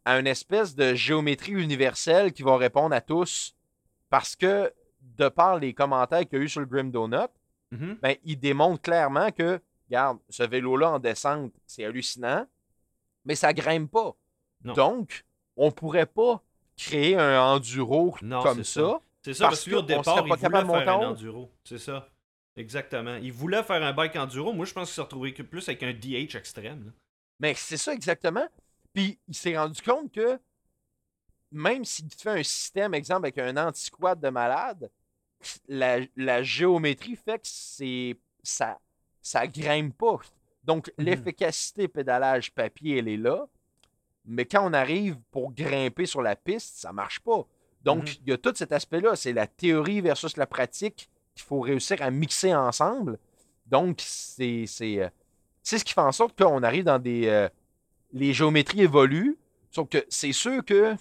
à une espèce de géométrie universelle qui va répondre à tous. Parce que, de par les commentaires qu'il y a eu sur le Grim Donut, Mhm. ben, il démontre clairement que, regarde, ce vélo-là en descente, c'est hallucinant, mais ça grimpe pas. Non. Donc, on pourrait pas créer un enduro Non, comme ça. C'est ça, Parce parce, qu'au départ, il voulait faire un enduro. C'est ça. Exactement. Il voulait faire un bike enduro. Moi, je pense qu'il s'est retrouvé plus avec un DH extrême. là. Mais c'est ça exactement. Puis il s'est rendu compte que même s'il fait un système, exemple, avec un anti-squat de malade, la, la géométrie fait que c'est ça, ça grimpe pas. Donc Mhm. l'efficacité pédalage papier, elle est là. Mais quand on arrive pour grimper sur la piste, ça marche pas. Donc, Mhm. il y a tout cet aspect-là. C'est la théorie versus la pratique qu'il faut réussir à mixer ensemble. Donc, c'est c'est, euh, ce qui fait en sorte qu'on arrive dans des. euh, les géométries évoluent. Sauf que c'est sûr que. Tu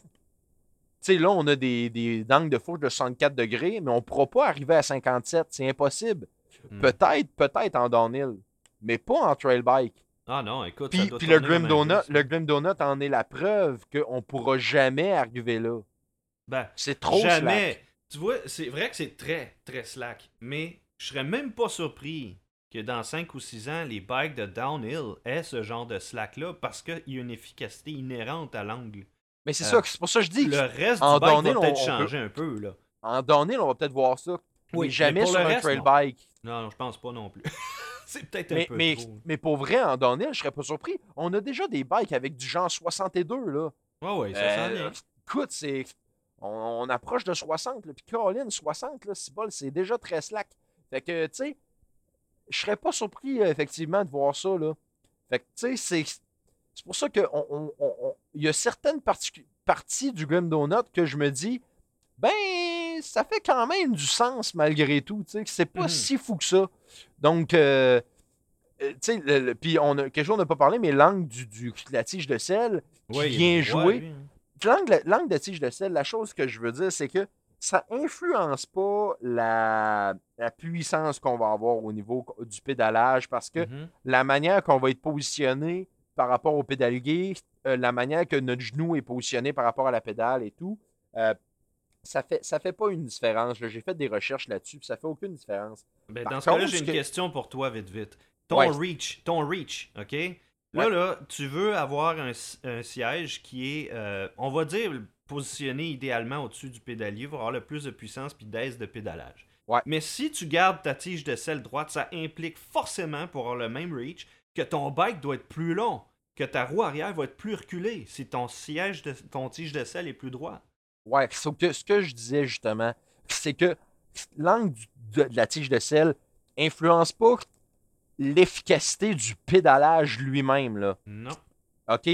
sais, là, on a des, des angles de fourche de 64 degrés, mais on ne pourra pas arriver à 57. C'est impossible. Hmm. Peut-être, peut-être en downhill, mais pas en trail bike. Ah non, écoute, ça Puis, doit puis le, Grim Donut, le Grim Donut en est la preuve qu'on ne pourra jamais arriver là. Ben, C'est trop jamais. slack. Tu vois, c'est vrai que c'est très, très slack. Mais je serais même pas surpris que dans 5 ou 6 ans, les bikes de downhill aient ce genre de slack-là parce qu'il y a une efficacité inhérente à l'angle. Mais c'est Euh, ça, c'est pour ça que je dis. Le reste en du bike downhill, va peut-être changer un peu, là. En downhill, on va peut-être voir ça. Oui, mais jamais mais sur le un reste, trail non. bike. Non, non, je pense pas non plus. c'est peut-être un Mais, peu mais, trop. mais pour vrai, en downhill, je serais pas surpris. On a déjà des bikes avec du genre 62, là. Ouais, ouais, ça Euh, écoute, c'est. On, on approche de 60, là, puis Caroline, 60, là, c'est bol, c'est déjà très slack. Fait que, tu sais, je serais pas surpris, euh, effectivement, de voir ça, là. Fait que, tu sais, c'est. C'est pour ça qu'il on, on, y a certaines parti- parties du Grim Donut que je me dis, ben, ça fait quand même du sens malgré tout, tu sais, que c'est pas Mhm. si fou que ça. Donc, euh, euh, tu sais, puis on a, quelque chose on n'a pas parlé, mais l'angle du, la tige de sel, qui Ouais, vient jouer. lui, hein. L'angle, de tige de sel, la chose que je veux dire, c'est que ça influence pas la, la puissance qu'on va avoir au niveau du pédalage parce que Mhm. la manière qu'on va être positionné par rapport au pédalier, euh, la manière que notre genou est positionné par rapport à la pédale et tout, euh, ça fait, ça fait pas une différence. J'ai fait des recherches là-dessus, puis ça fait aucune différence. Ben, dans ce cas-là, j'ai une que- question pour toi, vite, vite. Ton Ouais. reach, ton reach, OK? Là, Ouais. là, tu veux avoir un, si- un siège qui est, euh, on va dire, positionné idéalement au-dessus du pédalier pour avoir le plus de puissance puis d'aise de pédalage. Ouais. Mais si tu gardes ta tige de selle droite, ça implique forcément, pour avoir le même reach, que ton bike doit être plus long, que ta roue arrière va être plus reculée si ton siège de ton tige de selle est plus droit. Ouais, sauf que ce que je disais justement, c'est que l'angle de, de la tige de sel influence pas l'efficacité du pédalage lui-même. là. Non. OK?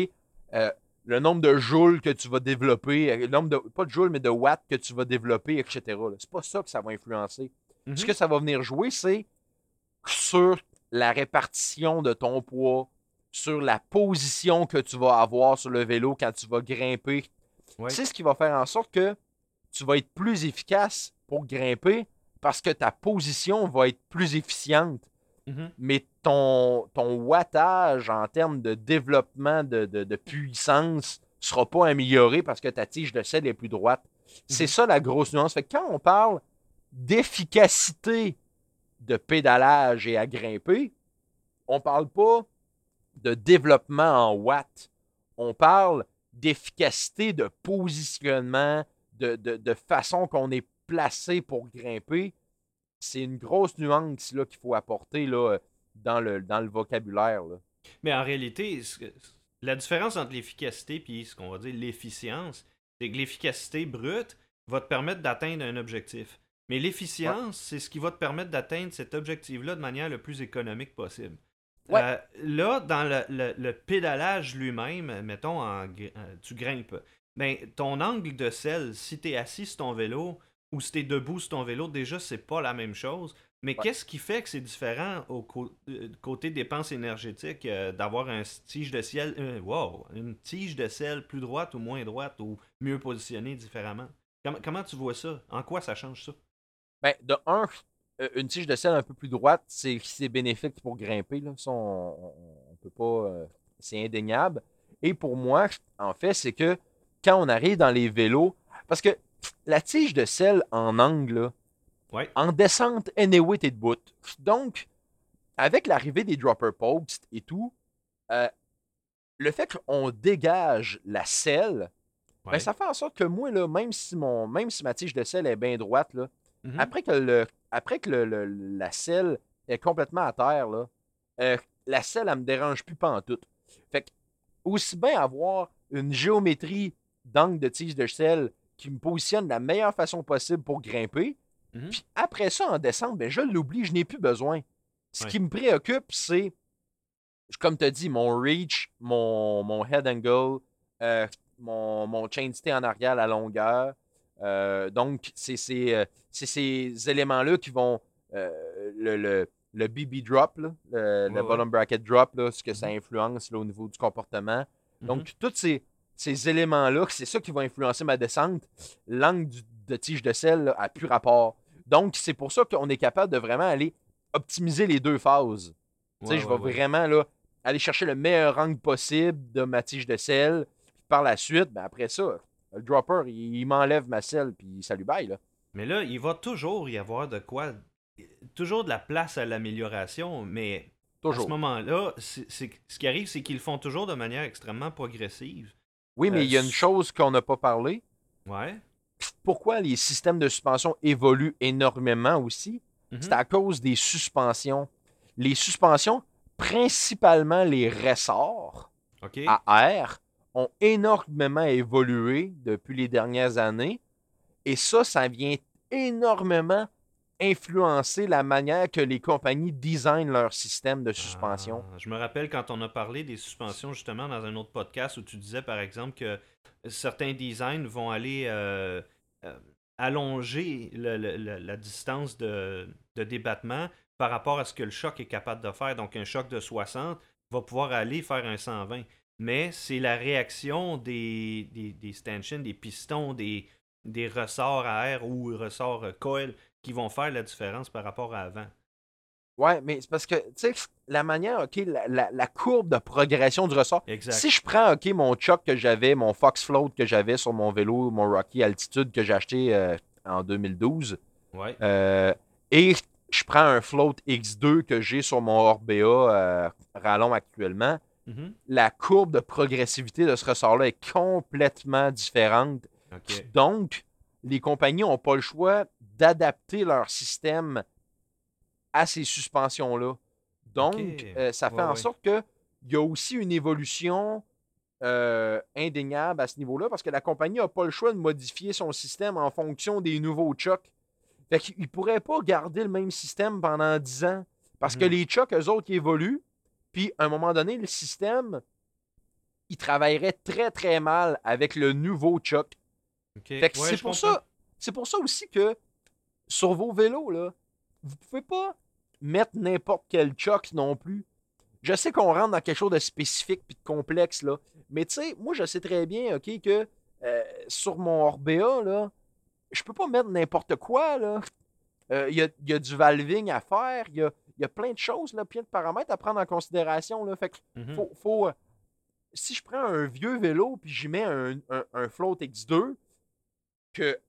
Euh, le nombre de joules que tu vas développer, euh, le nombre de, pas de joules, mais de watts que tu vas développer, etc. C'est pas ça que ça va influencer. Mhm. Ce que ça va venir jouer, c'est sur la répartition de ton poids, sur la position que tu vas avoir sur le vélo quand tu vas grimper. Ouais. C'est ce qui va faire en sorte que tu vas être plus efficace pour grimper parce que ta position va être plus efficiente Mhm. mais ton, ton wattage en termes de développement de, de- de puissance sera pas amélioré parce que ta tige de sel est plus droite. C'est ça la grosse nuance. Fait que quand on parle d'efficacité de pédalage et à grimper, on parle pas de développement en watts. On parle d'efficacité de positionnement, de, de- de façon qu'on est placé pour grimper c'est une grosse nuance là, qu'il faut apporter là, dans, le, dans le vocabulaire. là. Mais en réalité, la différence entre l'efficacité et ce qu'on va dire l'efficience, c'est que l'efficacité brute va te permettre d'atteindre un objectif. Mais l'efficience, c'est ce qui va te permettre d'atteindre cet objectif-là de manière le plus économique possible. Ouais. Euh, là, dans le, le- le pédalage lui-même, mettons, en euh, tu grimpes, ben, ton angle de selle, si tu es assis sur ton vélo ou si tu es debout sur ton vélo, déjà, c'est pas la même chose. Mais Ouais. qu'est-ce qui fait que c'est différent au euh, côté dépenses énergétiques euh, d'avoir un tige de ciel, euh, wow, une tige de sel plus droite ou moins droite ou mieux positionnée différemment? Comment, comment tu vois ça? En quoi ça change ça? Ben, de un, une tige de sel un peu plus droite, c'est bénéfique pour grimper. Là. Ça, on, on- on peut pas. euh, c'est indéniable. Et pour moi, en fait, c'est que quand on arrive dans les vélos, parce que la tige de sel en angle, là, Ouais. en descente, anyway, t'es debout. Donc, avec l'arrivée des dropper posts et tout, euh, le fait qu'on dégage la selle, ben, ça fait en sorte que moi, là, même si mon, même si ma tige de sel est bien droite, là, Mhm. après que, le, après que le, le- la selle est complètement à terre, là, euh, la selle, elle me dérange plus pas en tout. Fait que, aussi bien avoir une géométrie d'angle de tige de sel qui me positionne de la meilleure façon possible pour grimper. Mhm. Puis après ça, en descente, ben, je l'oublie, je n'ai plus besoin. Ce Ouais. qui me préoccupe, c'est, comme tu as dit, mon reach, mon, mon head angle, euh, mon, mon chain stay en arrière, la longueur. Euh, donc, c'est euh, c'est ces éléments-là qui vont. euh, le, le, le BB drop, là, le, le Ouais, ouais. bottom bracket drop, là, ce que ça Mhm. influence là, au niveau du comportement. Donc, tous ces, ces éléments-là, c'est ça qui va influencer ma descente. L'angle de tige de sel a plus rapport. Donc, c'est pour ça qu'on est capable de vraiment aller optimiser les deux phases. Ouais, je vais vraiment là, aller chercher le meilleur angle possible de ma tige de sel. Puis par la suite, ben après ça, le dropper, il, il m'enlève ma selle, puis salut bye. Là. Mais là, il va toujours y avoir de quoi. Toujours de la place à l'amélioration, mais à Toujours. ce moment-là, c'est- c'est- ce qui arrive, c'est qu'ils le font toujours de manière extrêmement progressive. Oui, mais Euh, il y a une chose qu'on n'a pas parlé. Ouais. Pourquoi les systèmes de suspension évoluent énormément aussi? Mhm. C'est à cause des suspensions. Les suspensions, principalement les ressorts à air, ont énormément évolué depuis les dernières années. Et ça, ça vient énormément influencer la manière que les compagnies designent leur système de suspension. Ah, je me rappelle quand on a parlé des suspensions justement dans un autre podcast où tu disais par exemple que certains designs vont aller euh, euh, allonger la distance de, débattement par rapport à ce que le choc est capable de faire. Donc un choc de 60 va pouvoir aller faire un 120. Mais c'est la réaction des, des, stanchions, des pistons, des, des ressorts à air ou ressorts coil qui vont faire la différence par rapport à avant. Ouais, mais c'est parce que, tu sais, la manière, OK, la, courbe de progression du ressort. Si je prends, OK, mon choc que j'avais, mon Fox Float que j'avais sur mon vélo, mon Rocky Altitude que j'ai acheté euh, en 2012, ouais. Euh, et je prends un Float X2 que j'ai sur mon Orbea euh, Rallon actuellement, mm-hmm. la courbe de progressivité de ce ressort-là est complètement différente. Donc, les compagnies n'ont pas le choix d'adapter leur système à ces suspensions-là. Donc, euh, ça fait en sorte qu'il y a aussi une évolution euh, indéniable à ce niveau-là parce que la compagnie n'a pas le choix de modifier son système en fonction des nouveaux chocs. Fait qu'ils ne pourraient pas garder le même système pendant 10 ans parce que mhm. les chocs, eux autres, évoluent. Puis, à un moment donné, le système, il travaillerait très, très mal avec le nouveau choc. c'est pour ça. C'est pour ça aussi que sur vos vélos, là, vous pouvez pas mettre n'importe quel choc non plus. Je sais qu'on rentre dans quelque chose de spécifique et de complexe, là. Mais tu sais, moi, je sais très bien, OK, que euh, sur mon Orbea, là, je peux pas mettre n'importe quoi, là. Euh, il y, a, du valving à faire, il y a, plein de choses, là, plein de paramètres à prendre en considération, là. Fait que mm-hmm. faut, euh, si je prends un vieux vélo puis j'y mets un, un, un Float X2, que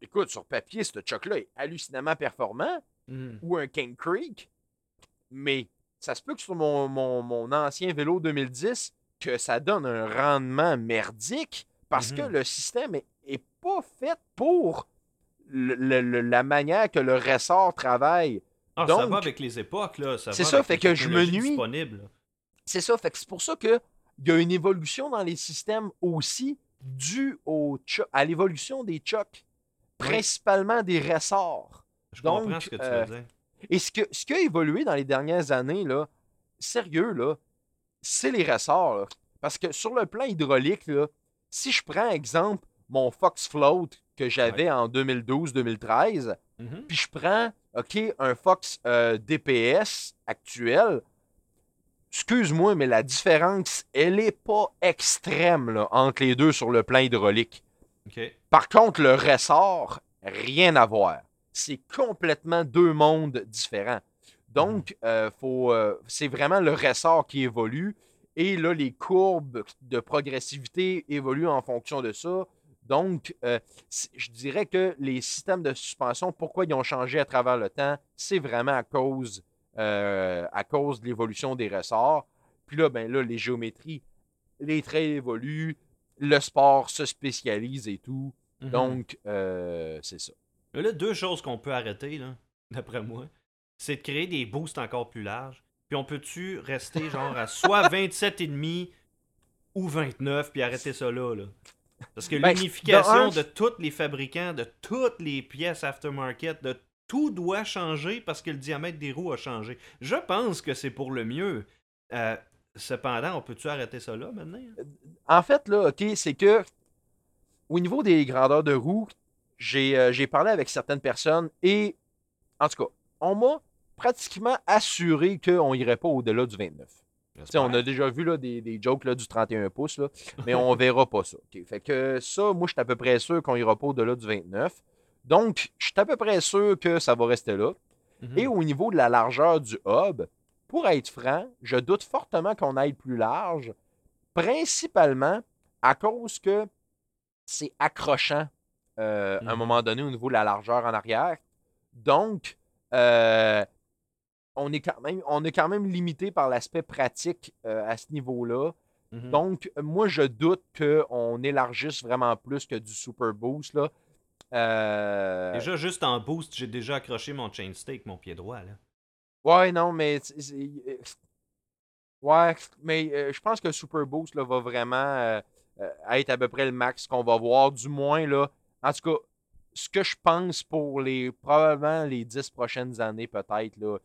écoute, sur papier, ce choc-là est hallucinamment performant, hmm. ou un King Creek, mais ça se peut que sur mon, mon, ancien vélo 2010, que ça donne un rendement merdique parce que hmm. le système est, pas fait pour la manière que le ressort travaille. Ah, ça va avec les époques, là. C'est ça, fait que je me nuis. C'est ça, fait que c'est pour ça qu'il y a une évolution dans les systèmes aussi dû au à l'évolution des chocs, principalement des ressorts. Je comprends ce que tu veux euh, dire. Et ce, que, ce qui a évolué dans les dernières années, là, sérieux, là, c'est les ressorts. Parce que sur le plan hydraulique, là, si je prends exemple mon Fox Float que j'avais en 2012-2013, mm-hmm. puis je prends OK, un Fox euh, DPS actuel, excuse-moi, mais la différence, elle n'est pas extrême entre les deux sur le plan hydraulique. Par contre, le ressort, rien à voir. C'est complètement deux mondes différents. Donc, mhm. euh, euh, c'est vraiment le ressort qui évolue. Et là, les courbes de progressivité évoluent en fonction de ça. Donc, euh, je dirais que les systèmes de suspension, pourquoi ils ont changé à travers le temps, c'est vraiment à cause euh, à cause de l'évolution des ressorts. Puis là, ben là, les géométries, les traits évoluent, le sport se spécialise et tout. Mhm. Donc, euh, c'est ça. Là, deux choses qu'on peut arrêter, d'après moi, c'est de créer des boosts encore plus larges. Puis on peut-tu rester genre à soit 27,5 ou 29 puis arrêter ça là, là? Parce que ben, l'unification de, tous les fabricants, de toutes les pièces aftermarket, de tout doit changer parce que le diamètre des roues a changé. Je pense que c'est pour le mieux. Euh, cependant, on peut-tu arrêter ça là maintenant? Euh, en fait, là, OK, c'est que au niveau des grandeurs de roues, euh, j'ai parlé avec certaines personnes et, en tout cas, on m'a pratiquement assuré qu'on irait pas au-delà du 29. On a déjà vu là, des, jokes là, du 31 pouces, là, mais on verra pas ça. Fait que ça, moi, je suis à peu près sûr qu'on ira pas au-delà du 29. Donc, je suis à peu près sûr que ça va rester là. Mhm. Et au niveau de la largeur du hub, pour être franc, je doute fortement qu'on aille plus large, principalement à cause que c'est accrochant euh, à un mhm. moment donné au niveau de la largeur en arrière. Donc, euh, on, est quand même, on est quand même limité par l'aspect pratique euh, à ce niveau-là. Mhm. Donc, moi, je doute qu'on élargisse vraiment plus que du Super Boost. Là. Euh, déjà, juste en boost, j'ai déjà accroché mon chain stake, mon pied droit. Là. Ouais, non, mais. Euh, ouais, mais euh, je pense que Super Boost là, va vraiment être à peu près le max qu'on va voir, du moins. là. En tout cas, ce que je pense pour les probablement les dix prochaines années, peut-être. là.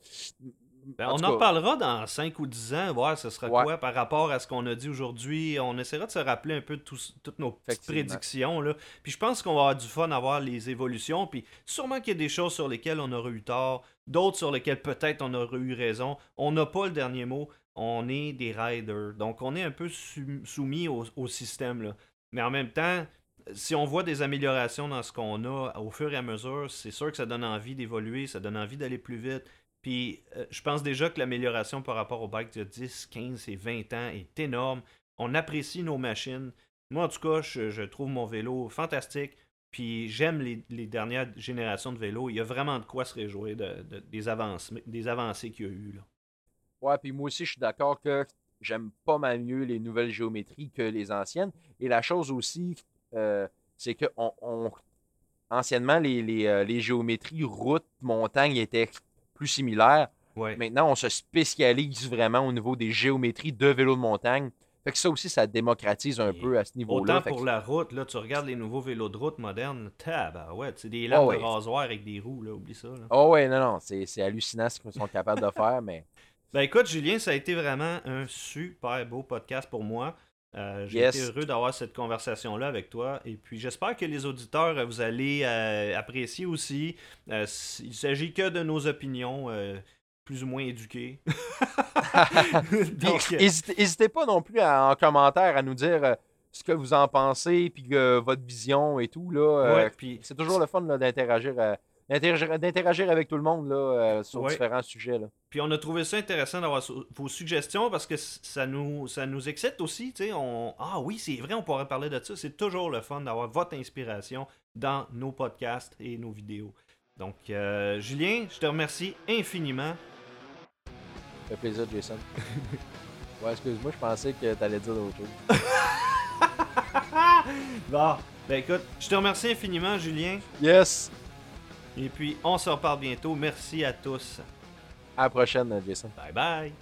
Ben, En on en parlera dans 5 ou 10 ans, voir ce sera Ouais. quoi par rapport à ce qu'on a dit aujourd'hui. On essaiera de se rappeler un peu de toutes nos petites prédictions. Là. Puis je pense qu'on va avoir du fun à voir les évolutions. Puis sûrement qu'il y a des choses sur lesquelles on aurait eu tort, d'autres sur lesquelles peut-être on aurait eu raison. On n'a pas le dernier mot. On est des riders. Donc on est un peu sou- soumis au, au système. Là. Mais en même temps, si on voit des améliorations dans ce qu'on a au fur et à mesure, c'est sûr que ça donne envie d'évoluer, ça donne envie d'aller plus vite. Puis euh, je pense déjà que l'amélioration par rapport au bike de 10, 15 et 20 ans est énorme. On apprécie nos machines. Moi, en tout cas, je, trouve mon vélo fantastique. Puis j'aime les, dernières générations de vélos. Il y a vraiment de quoi se réjouir de- de- des, des avancées qu'il y a eu. Là. Ouais, puis moi aussi, je suis d'accord que j'aime pas mal mieux les nouvelles géométries que les anciennes. Et la chose aussi, euh, c'est que on, on- anciennement, les, les, euh, les géométries route, montagne étaient plus similaires. Ouais. Maintenant, on se spécialise vraiment au niveau des géométries de vélo de montagne. Fait que ça aussi, ça démocratise un Et peu à ce niveau-là. Autant Fait que- pour la route, là, tu regardes les nouveaux vélos de route modernes, tabarouette, c'est des lames Ah ouais. de rasoir avec des roues, là, oublie ça. là. Oh ouais, non, non, c'est c'est hallucinant ce qu'ils sont capables de faire, mais Ben écoute, Julien, ça a été vraiment un super beau podcast pour moi. Euh, J'ai Yes. été heureux d'avoir cette conversation-là avec toi. Et puis j'espère que les auditeurs, euh, vous allez euh, apprécier aussi. Euh, il s'agit que de nos opinions, euh, plus ou moins éduquées. Donc, Puis, euh, hésitez, hésitez pas non plus à- en commentaire à nous dire ce que vous en pensez, puis votre vision et tout. Là, ouais, puis c'est toujours le fun d'interagir, d'interagir, avec tout le monde là, euh, sur Ouais. différents sujets. Là. Puis on a trouvé ça intéressant d'avoir vos suggestions parce que ça nous, ça nous excite aussi. tu sais, On... Ah oui, c'est vrai, on pourrait parler de ça. C'est toujours le fun d'avoir votre inspiration dans nos podcasts et nos vidéos. Donc, euh, Julien, je te remercie infiniment. Ça fait plaisir, Jason. ouais, excuse-moi, je pensais que tu allais dire d'autres choses. Bon, ben écoute, je te remercie infiniment, Julien. Yes! Et puis, on se reparle bientôt. Merci à tous. À la prochaine, Jason. Bye bye.